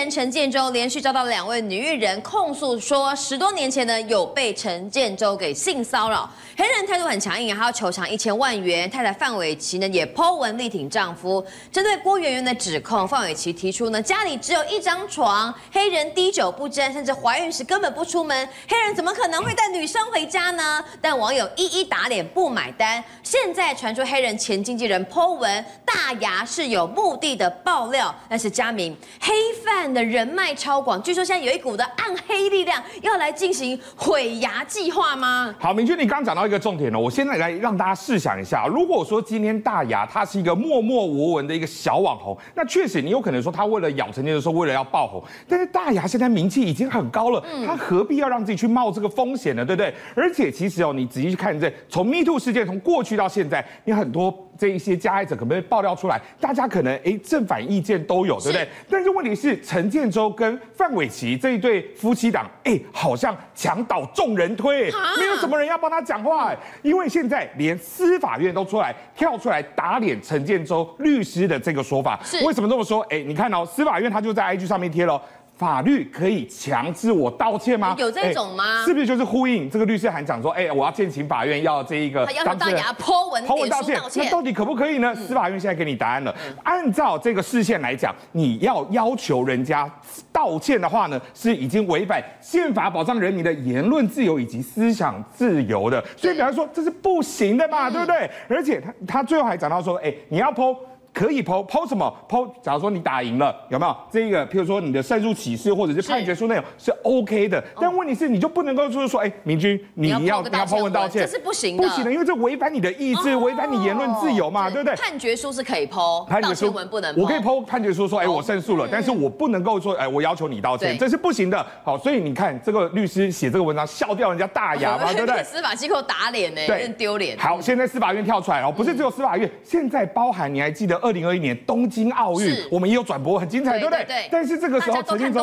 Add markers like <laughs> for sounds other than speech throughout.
人陈建州连续遭到两位女艺人控诉，说十多年前呢有被陈建州给性骚扰。黑人态度很强硬，还要求偿一千万元。太太范玮琪呢也 po 文力挺丈夫。针对郭媛媛的指控，范玮琪提出呢家里只有一张床，黑人滴酒不沾，甚至怀孕时根本不出门，黑人怎么可能会带女生回家呢？但网友一一打脸不买单。现在传出黑人前经纪人 po 文，大牙是有目的的爆料，但是加明黑范的人脉超广，据说现在有一股的暗黑力量要来进行毁牙计划吗？好，明君，你刚刚讲到一个重点了，我现在来让大家试想一下，如果说今天大牙他是一个默默无闻的一个小网红，那确实你有可能说他为了咬陈建州的时候为了要爆红，但是大牙现在名气已经很高了，他何必要让自己去冒这个风险呢？对不对？而且其实哦，你仔细去看这从 Me Too 事件从过去到现在，你很多。这一些加害者可能被爆料出来，大家可能哎正反意见都有，对不对？但是问题是陈建州跟范玮琪这一对夫妻档，哎，好像墙倒众人推，没有什么人要帮他讲话，因为现在连司法院都出来跳出来打脸陈建州律师的这个说法。为什么这么说？哎，你看哦，司法院他就在 IG 上面贴了。法律可以强制我道歉吗？有这种吗？欸、是不是就是呼应这个律师还讲说，哎、欸，我要建请法院要这一个，他要大牙 po 文 po 文道歉，那到底可不可以呢？嗯、司法院现在给你答案了。嗯、按照这个释宪来讲，你要要求人家道歉的话呢，是已经违反宪法保障人民的言论自由以及思想自由的，所以比方说这是不行的嘛，对不对？嗯、而且他他最后还讲到说，哎、欸，你要 po。可以 po po 什么 po？假如说你打赢了，有没有这一个？譬如说你的胜诉启示或者是判决书内容是 OK 的，但问题是你就不能够就是说，哎，明君你要你要 po 文道歉，这是不行的，不行的，因为这违反你的意志，违反你言论自由嘛，对不对？判决书是可以剖，判决书文不能。我可以 po 判决书说，哎，我胜诉了，但是我不能够说，哎，我要求你道歉，这是不行的。好，所以你看这个律师写这个文章笑掉人家大牙嘛，<laughs> 对不对？司法机构打脸呢，对，丢脸。好，现在司法院跳出来哦，不是只有司法院，现在包含你还记得二零二一年东。京奥运，我们也有转播，很精彩，对不对？对。但是这个时候，陈建州，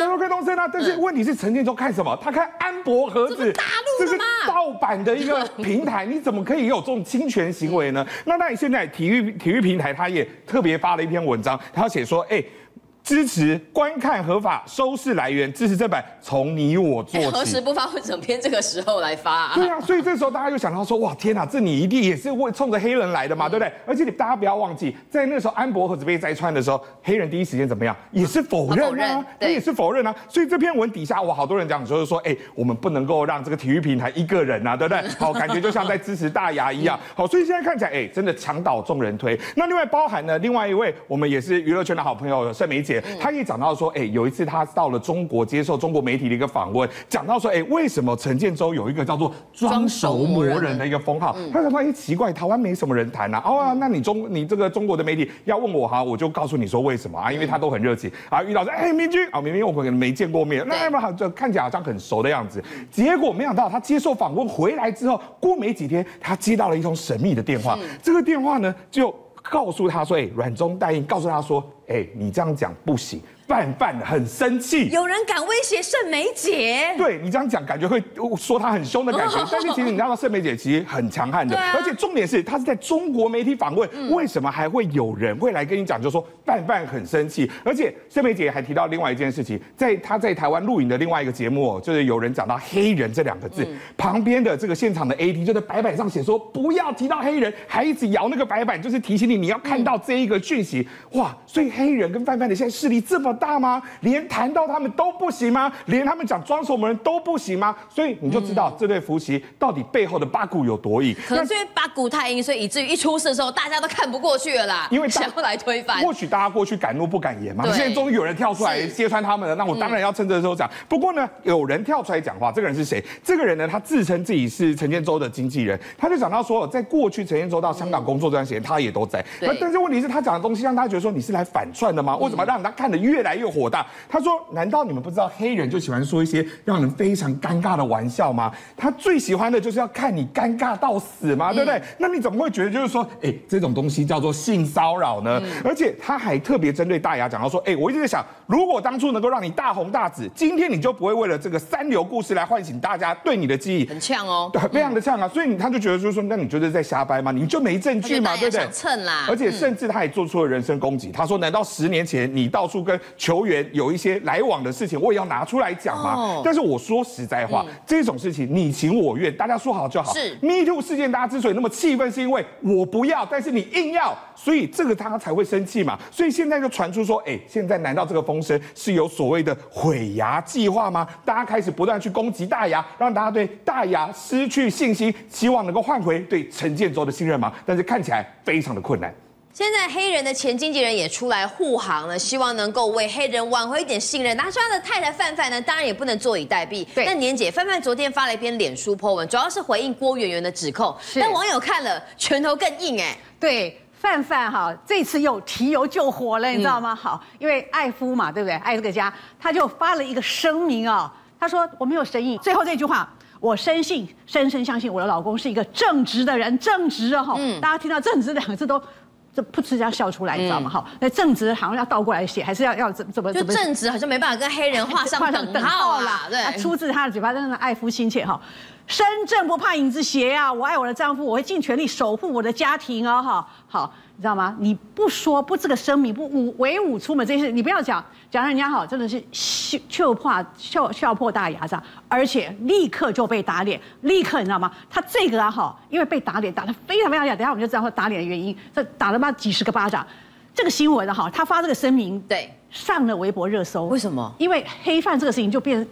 都都看东森啊。但是问题是，陈建州看什么？他看安博盒子？这是盗版的一个平台，你怎么可以有这种侵权行为呢？那那你现在体育体育平台，他也特别发了一篇文章，他要写说，哎。支持观看合法收视来源，支持正版从你我做起。何时不发会整篇这个时候来发啊？对啊，所以这时候大家又想到说，哇，天哪，这你一定也是为冲着黑人来的嘛，嗯、对不对？而且你大家不要忘记，在那时候安博盒子被摘穿的时候，黑人第一时间怎么样？也是否认啊，否认他也是否认啊。所以这篇文底下，哇，好多人讲就是说，哎、欸，我们不能够让这个体育平台一个人啊，对不对？<laughs> 好，感觉就像在支持大牙一样。好，所以现在看起来，哎、欸，真的墙倒众人推。那另外包含了另外一位，我们也是娱乐圈的好朋友盛梅姐，她也讲到。说，哎，有一次他到了中国接受中国媒体的一个访问，讲到说，哎，为什么陈建州有一个叫做装熟魔人的一个封号？他说，哎，奇怪，台湾没什么人谈呐。哦，那你中你这个中国的媒体要问我哈，我就告诉你说为什么啊？因为他都很热情啊，遇到说，哎，明君啊，明明我可能没见过面，那么好，就看起来好像很熟的样子。结果没想到他接受访问回来之后，过没几天，他接到了一通神秘的电话。这个电话呢，就告诉他说，哎，软中带硬，告诉他说，哎，你这样讲不行。范范很生气，有人敢威胁盛梅姐？对你这样讲，感觉会说她很凶的感觉。<laughs> 但是其实你知道，盛梅姐其实很强悍的，而且重点是她是在中国媒体访问，为什么还会有人会来跟你讲，就说范范很生气？而且盛梅姐还提到另外一件事情，在她在台湾录影的另外一个节目，就是有人讲到黑人这两个字，旁边的这个现场的 AD 就在白板上写说不要提到黑人，还一直摇那个白板，就是提醒你你要看到这一个讯息。哇，所以黑人跟范范的现在势力这么大吗？连谈到他们都不行吗？连他们讲装什么人都不行吗？所以你就知道这对夫妻到底背后的八股有多硬。可能是因为八股太硬，所以以至于一出事的时候，大家都看不过去了啦。因为 <laughs> 想要来推翻。或许大家过去敢怒不敢言嘛，对现在终于有人跳出来揭穿他们了。那我当然要趁这个时候讲。不过呢，有人跳出来讲话，这个人是谁？这个人呢，他自称自己是陈建州的经纪人，他就讲到说，在过去陈建州到香港工作这段时间，他也都在。那但是问题是，他讲的东西让大家觉得说，你是来反串的吗？为什么让他看得越来越火？大，他说：“难道你们不知道黑人就喜欢说一些让人非常尴尬的玩笑吗？他最喜欢的就是要看你尴尬到死吗？对不对？那你怎么会觉得就是说，哎，这种东西叫做性骚扰呢？而且他还特别针对大牙讲到说，哎，我一直在想，如果当初能够让你大红大紫，今天你就不会为了这个三流故事来唤醒大家对你的记忆。很呛哦，对，非常的呛啊。所以他就觉得就是说，那你觉得在瞎掰吗？你就没证据吗？对不对？蹭啦。而且甚至他也做出了人身攻击。他说，难到十年前你到处跟球员有一些来往的事情，我也要拿出来讲嘛。哦、但是我说实在话，嗯、这种事情你情我愿，大家说好就好。是 Me Too 事件，大家之所以那么气愤，是因为我不要，但是你硬要，所以这个他才会生气嘛。所以现在就传出说，哎，现在难道这个风声是有所谓的毁牙计划吗？大家开始不断去攻击大牙，让大家对大牙失去信心，希望能够换回对陈建州的信任吗？但是看起来非常的困难。现在黑人的前经纪人也出来护航了，希望能够为黑人挽回一点信任。他说他的太太范范呢，当然也不能坐以待毙。对，那年姐范范昨天发了一篇脸书 po 文，主要是回应郭圆圆的指控。是，但网友看了拳头更硬哎。对，范范哈这次又提油救火了，你知道吗？嗯、好，因为爱夫嘛，对不对？爱这个家，他就发了一个声明啊、哦，他说我没有神隐。最后这句话，我深信，深深相信我的老公是一个正直的人，正直啊哈。嗯，大家听到正直两个字都。这噗嗤这样笑出来，你知道吗？好，那正直好像要倒过来写，还是要要怎怎么怎么？就正直好像没办法跟黑人画上 <laughs> 等号啦。对，出自他的嘴巴，真的爱夫心切哈。身正不怕影子斜呀，我爱我的丈夫，我会尽全力守护我的家庭啊哈。好。你知道吗？你不说不这个声明不武威武出门这些事，你不要讲讲人家好，真的是笑笑破笑笑破大牙这样，而且立刻就被打脸，立刻你知道吗？他这个啊哈，因为被打脸打得非常非常厉害，等下我们就知道他打脸的原因，这打了妈几十个巴掌，这个新闻的哈，他发这个声明对上了微博热搜，为什么？因为黑饭这个事情就变。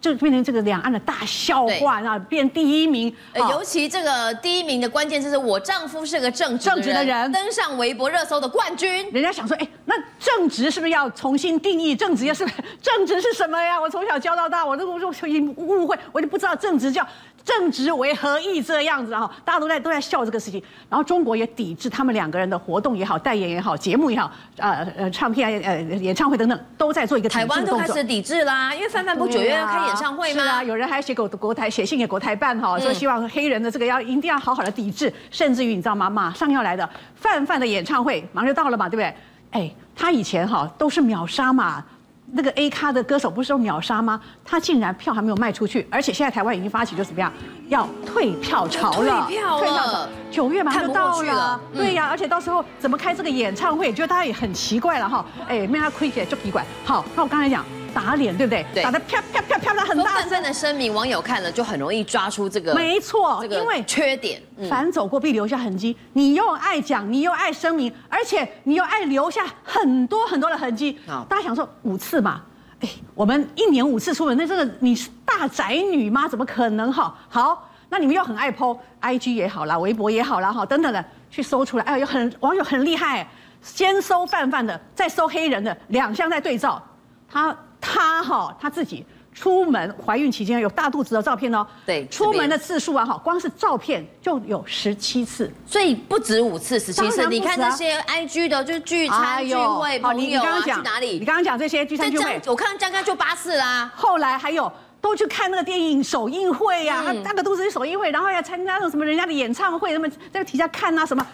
就变成这个两岸的大笑话，然后变第一名。尤其这个第一名的关键就是我丈夫是个正直正直的人，登上微博热搜的冠军。人家想说，哎，那正直是不是要重新定义？正直要是不是正直是什么呀？我从小教到大，我都我就已误会，我就不知道正直叫。正直为何意这样子哈？大家都在都在笑这个事情，然后中国也抵制他们两个人的活动也好，代言也好，节目也好，呃呃，唱片呃演唱会等等，都在做一个台湾都开始抵制啦，因为范范不九月要开演唱会吗？是啊，有人还写给国台写信给国台办哈，说希望黑人的这个要一定要好好的抵制，甚至于你知道吗？马上要来的范范的演唱会马上就到了嘛，对不对？哎，他以前哈都是秒杀嘛。那个 A 咖的歌手不是说秒杀吗？他竟然票还没有卖出去，而且现在台湾已经发起就怎么样，要退票潮了。退票潮，九月马上就到了。对呀，而且到时候怎么开这个演唱会，觉得大家也很奇怪了哈。哎，没他亏起来就奇怪。好，那我刚才讲。打脸对不对？对，打的啪啪啪啪的很大声。范范的声明，网友看了就很容易抓出这个。没错，因为缺点，凡走过必留下痕迹。你又爱讲，你又爱声明，而且你又爱留下很多很多的痕迹。好，大家想说五次嘛？哎，我们一年五次出门，那这个你是大宅女吗？怎么可能？哈，好，那你们又很爱 po，IG 也好啦，微博也好啦，哈，等等的去搜出来。哎，有很网友很厉害，先搜范范的，再搜黑人的，两项在对照，他。她哈，她自己出门怀孕期间有大肚子的照片哦。对，出门的次数啊，哈，光是照片就有十七次，所以不止五次，十七次。你看那些 IG 的，就是聚餐聚会，朋友啊，去哪里？你刚刚讲这些聚餐聚会，我看刚刚就八次啦。后来还有都去看那个电影首映会呀，他大个肚子是首映会，然后要参加那种什么人家的演唱会，那么在底下看啊什么。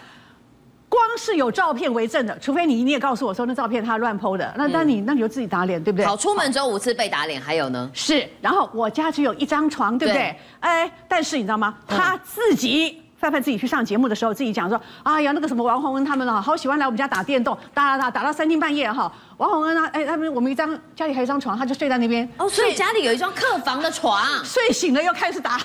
光是有照片为证的，除非你你也告诉我说那照片他乱 PO 的，那那你那你就自己打脸，对不对？好，出门只有五次被打脸，还有呢？是，然后我家只有一张床，对不对？对哎，但是你知道吗？他自己。范范自己去上节目的时候，自己讲说：“哎呀，那个什么王洪恩他们啊，好喜欢来我们家打电动，打打打打到三更半夜哈。”王洪恩啊，哎，他们我们一张家里还有一张床，他就睡在那边。哦，所以家里有一张客房的床，睡醒了又开始打。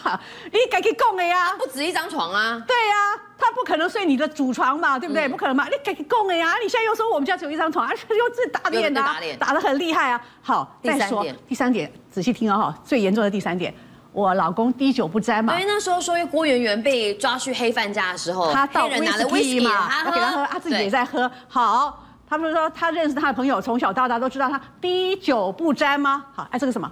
你该去供的呀，不止一张床啊。对呀，他不可能睡你的主床嘛，对不对？不可能嘛，你该去供的呀。你现在又说我们家只有一张床，而 <laughs> 且又自己打脸的，打的很厉害啊。好，再说第三点，仔细听哦哈，最严重的第三点。我老公滴酒不沾嘛？因为那时候说郭媛媛被抓去黑饭家的时候，他到人拿了威士忌嘛，他给他喝，他自己也在喝。好，他不是说他认识他的朋友，从小到大都知道他滴酒不沾吗？好，哎，这个什么？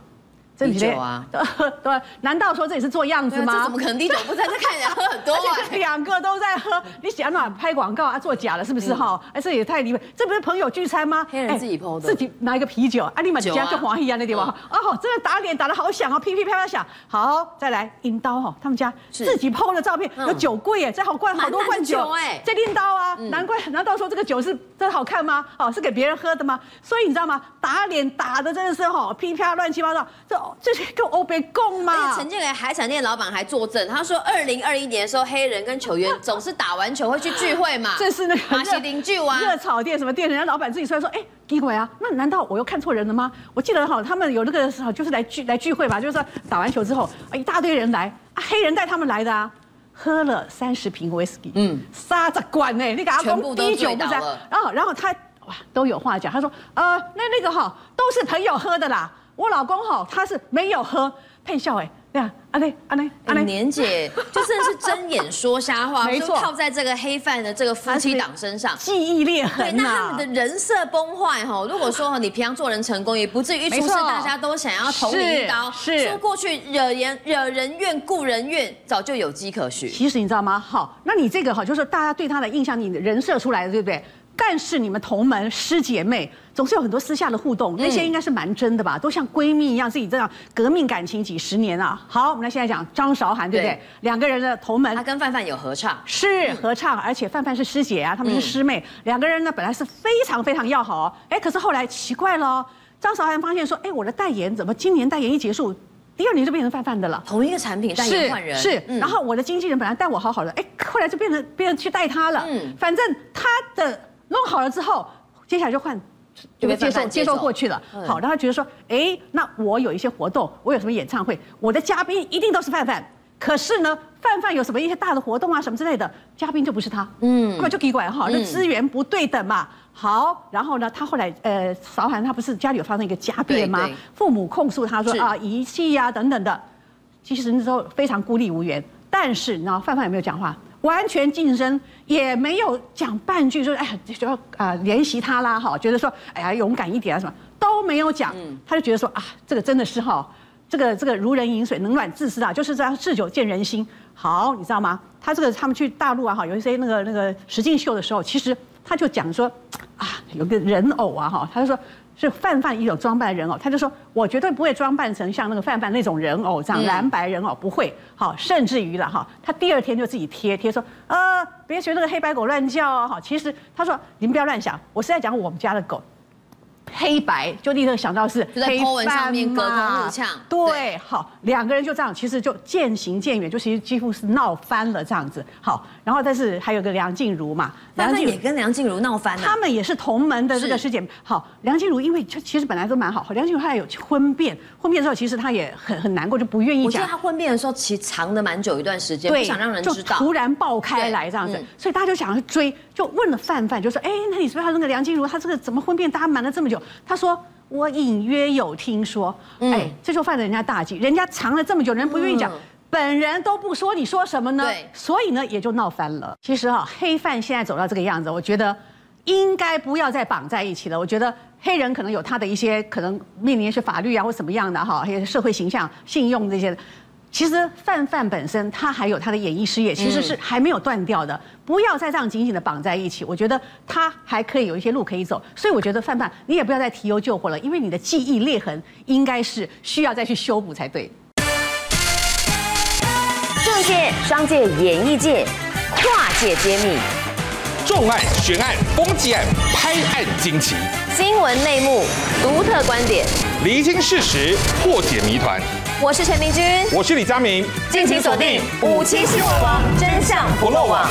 滴酒啊，<laughs> 对，难道说这也是做样子吗？这怎么可能滴酒不沾？这看起来喝很多，而且两个都在喝。你想哪拍广告啊？做假了是不是哈？哎，这也太离谱，这不是朋友聚餐吗？黑人自己 PO 的，自己拿一个啤酒，啊，你们家就黄一样那地方。哦，真的打脸打得好响哦，噼噼啪啪响。好，再来阴刀哈，他们家自己 PO 的照片有酒柜哎，这好罐好多罐酒哎，这拎刀啊，难怪，难道说这个酒是真的好看吗？哦，是给别人喝的吗？所以你知道吗？打脸打的真的是哈噼啪乱七八糟，这这是跟欧北共嘛？陈建仁海产店老板还作证，他说二零二一年的时候，黑人跟球员总是打完球会去聚会嘛。<laughs> 这是那个 <laughs> 马西林聚玩，热炒店什么店，人家老板自己出来说，哎，奇怪啊，那难道我又看错人了吗？我记得哈，他们有那个时候就是来聚来聚会吧，就是说打完球之后，一大堆人来，啊，黑人带他们来的啊，喝了三十瓶威士忌，嗯，三十罐呢，你给他全部都醉倒了。然后然后他哇都有话讲，他说，呃，那那个哈都是朋友喝的啦。我老公哈，他是没有喝，配笑哎，对啊，阿内阿内阿内，年姐 <laughs> 就真的是睁眼说瞎话，没错，套在这个黑饭的这个夫妻档身上，记忆裂痕对，那他们的人设崩坏哈。如果说你平常做人成功，也不至于一出事大家都想要捅你一刀。是，说过去惹人惹人怨故人怨，早就有迹可循。其实你知道吗？好，那你这个哈，就是大家对他的印象，你的人设出来的，对不对？但是你们同门师姐妹总是有很多私下的互动，那些应该是蛮真的吧？都像闺蜜一样，自己这样革命感情几十年啊。好，我们来现在讲张韶涵，对不对？两个人的同门，她跟范范有合唱，是合唱，而且范范是师姐啊，他们是师妹，两个人呢本来是非常非常要好哦。哎，可是后来奇怪了，张韶涵发现说，哎，我的代言怎么今年代言一结束，第二年就变成范范的了？同一个产品代言换人，是。然后我的经纪人本来带我好好的，哎，后来就变成变成去带他了。嗯，反正他的。弄好了之后，接下来就换，就被接受接受过去了。好，然后他觉得说，哎，那我有一些活动，我有什么演唱会，我的嘉宾一定都是范范。可是呢，范范有什么一些大的活动啊，什么之类的，嘉宾就不是他。嗯，那么就给管哈，那资源不对等嘛。好，然后呢，他后来呃，韶涵他不是家里有发生一个家变吗？父母控诉他说啊遗弃呀等等的，其实那时候非常孤立无援。但是你知道范范有没有讲话？完全晋升，也没有讲半句，说哎呀，就要啊怜惜他啦，哈，觉得说哎呀勇敢一点啊，什么都没有讲，他就觉得说啊，这个真的是哈，这个这个如人饮水，冷暖自知啊，就是这样日久见人心。好，你知道吗？他这个他们去大陆啊，哈，有一些那个那个实境秀的时候，其实他就讲说啊，有个人偶啊，哈，他就说。是范范一种装扮人偶，他就说，我绝对不会装扮成像那个范范那种人偶这样蓝白人偶，不会。好，甚至于了哈，他第二天就自己贴贴说，呃，别学那个黑白狗乱叫哦。好，其实他说，你们不要乱想，我是在讲我们家的狗。黑白就立刻想到是就在 po 文上面隔空互呛，对，好，两个人就这样，其实就渐行渐远，就其实几乎是闹翻了这样子。好，然后但是还有个梁静茹嘛，梁静茹也跟梁静茹闹翻了，他们也是同门的这个师姐。好，梁静茹因为其实本来都蛮好，梁静茹她有婚变，婚变之后其实她也很很难过，就不愿意讲。我记得她婚变的时候其实藏的蛮久一段时间，不想让人知道，突然爆开来这样子，所以大家就想要去追，就问了范范，就说，哎，那你是不是那个梁静茹？她这个怎么婚变？大家瞒了这么久。他说：“我隐约有听说，哎，这就犯了人家大忌，人家藏了这么久，人不愿意讲，本人都不说，你说什么呢？所以呢，也就闹翻了。其实哈，黑犯现在走到这个样子，我觉得应该不要再绑在一起了。我觉得黑人可能有他的一些可能面临一些法律啊或什么样的哈，还有社会形象、信用这些。”其实范范本身他还有他的演艺事业，其实是还没有断掉的。不要再这样紧紧的绑在一起，我觉得他还可以有一些路可以走。所以我觉得范范，你也不要再提油救火了，因为你的记忆裂痕应该是需要再去修补才对。政界、商界、演艺界，跨界揭秘，重案、悬案、攻击案、拍案惊奇，新闻内幕、独特观点，厘清事实，破解谜团。我是陈明君，我是李佳明，敬请锁定五七新闻网，真相不漏网。